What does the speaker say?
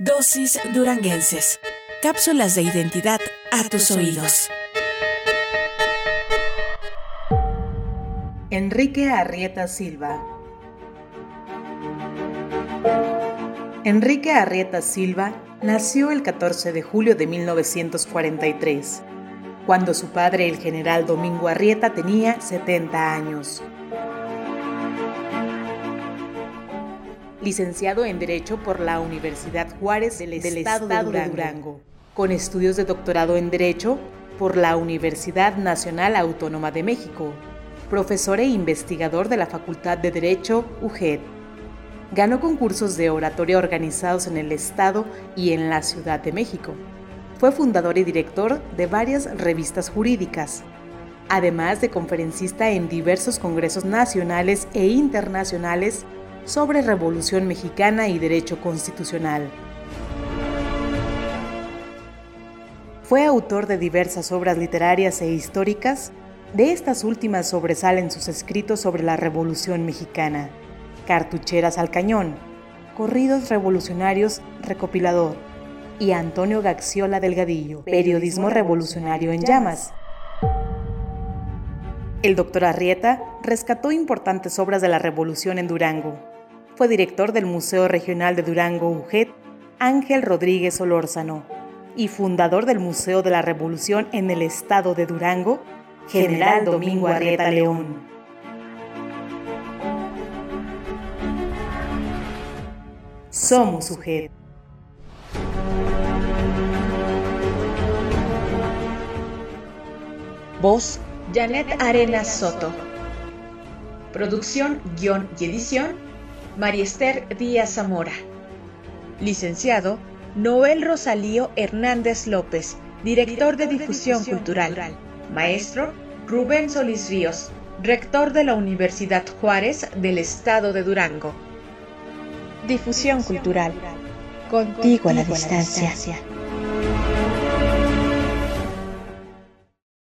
Dosis Duranguenses. Cápsulas de identidad a tus oídos. Enrique Arrieta Silva. Enrique Arrieta Silva nació el 14 de julio de 1943, cuando su padre, el general Domingo Arrieta, tenía 70 años. Licenciado en Derecho por la Universidad Juárez del, Estado, de, Durango, con estudios de doctorado en Derecho por la Universidad Nacional Autónoma de México, profesor e investigador de la Facultad de Derecho UGED. Ganó concursos de oratoria organizados en el Estado y en la Ciudad de México. Fue fundador y director de varias revistas jurídicas, además de conferencista en diversos congresos nacionales e internacionales sobre Revolución Mexicana y Derecho Constitucional. Fue autor de diversas obras literarias e históricas. De estas últimas sobresalen sus escritos sobre la Revolución Mexicana, Cartucheras al Cañón, Corridos Revolucionarios Recopilador y Antonio Gaxiola Delgadillo, Periodismo Revolucionario en Llamas. El doctor Arrieta rescató importantes obras de la Revolución en Durango, fue director del Museo Regional de Durango UJET, Ángel Rodríguez Solórzano, y fundador del Museo de la Revolución en el Estado de Durango, General Domingo Arrieta León. Somos UJET. Voz, Janet Arenas Soto. Producción, guion y edición, Mariester Díaz Zamora. Licenciado Noel Rosalío Hernández López, Director de Difusión Cultural. Maestro Rubén Solís Ríos, Rector de la Universidad Juárez del Estado de Durango. Difusión Cultural. Contigo a la distancia.